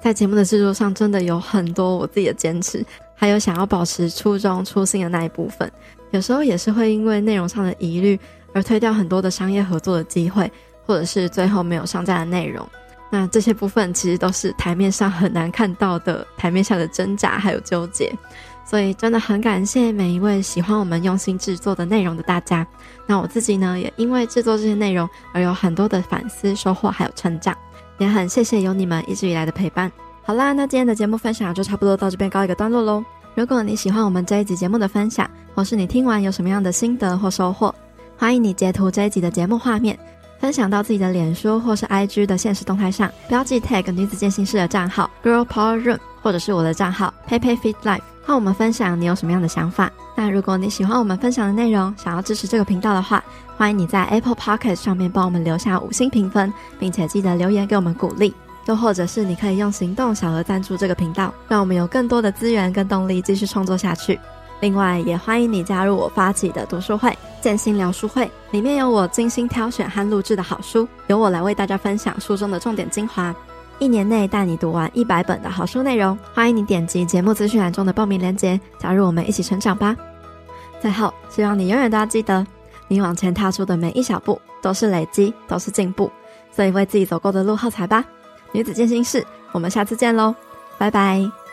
在节目的制作上，真的有很多我自己的坚持，还有想要保持初衷初心的那一部分。有时候也是会因为内容上的疑虑而推掉很多的商业合作的机会，或者是最后没有上架的内容。那这些部分其实都是台面上很难看到的，台面下的挣扎还有纠结。所以真的很感谢每一位喜欢我们用心制作的内容的大家。那我自己呢，也因为制作这些内容而有很多的反思、收获还有成长。也很谢谢有你们一直以来的陪伴。好啦，那今天的节目分享就差不多到这边告一个段落喽。如果你喜欢我们这一集节目的分享，或是你听完有什么样的心得或收获，欢迎你截图这一集的节目画面，分享到自己的脸书或是 IG 的现实动态上，标记 tag 女子健心室的账号 Girl Power Room，或者是我的账号 Pepe Fit Life，和我们分享你有什么样的想法。那如果你喜欢我们分享的内容，想要支持这个频道的话，欢迎你在 Apple Podcast 上面帮我们留下五星评分，并且记得留言给我们鼓励。又或者是你可以用行动小额赞助这个频道，让我们有更多的资源跟动力继续创作下去。另外，也欢迎你加入我发起的读书会——建心聊书会，里面有我精心挑选和录制的好书，由我来为大家分享书中的重点精华，一年内带你读完一百本的好书内容。欢迎你点击节目资讯栏中的报名链接，加入我们一起成长吧。最后，希望你永远都要记得，你往前踏出的每一小步都是累积，都是进步，所以为自己走过的路喝彩吧。女子健心室，我们下次见喽，拜拜。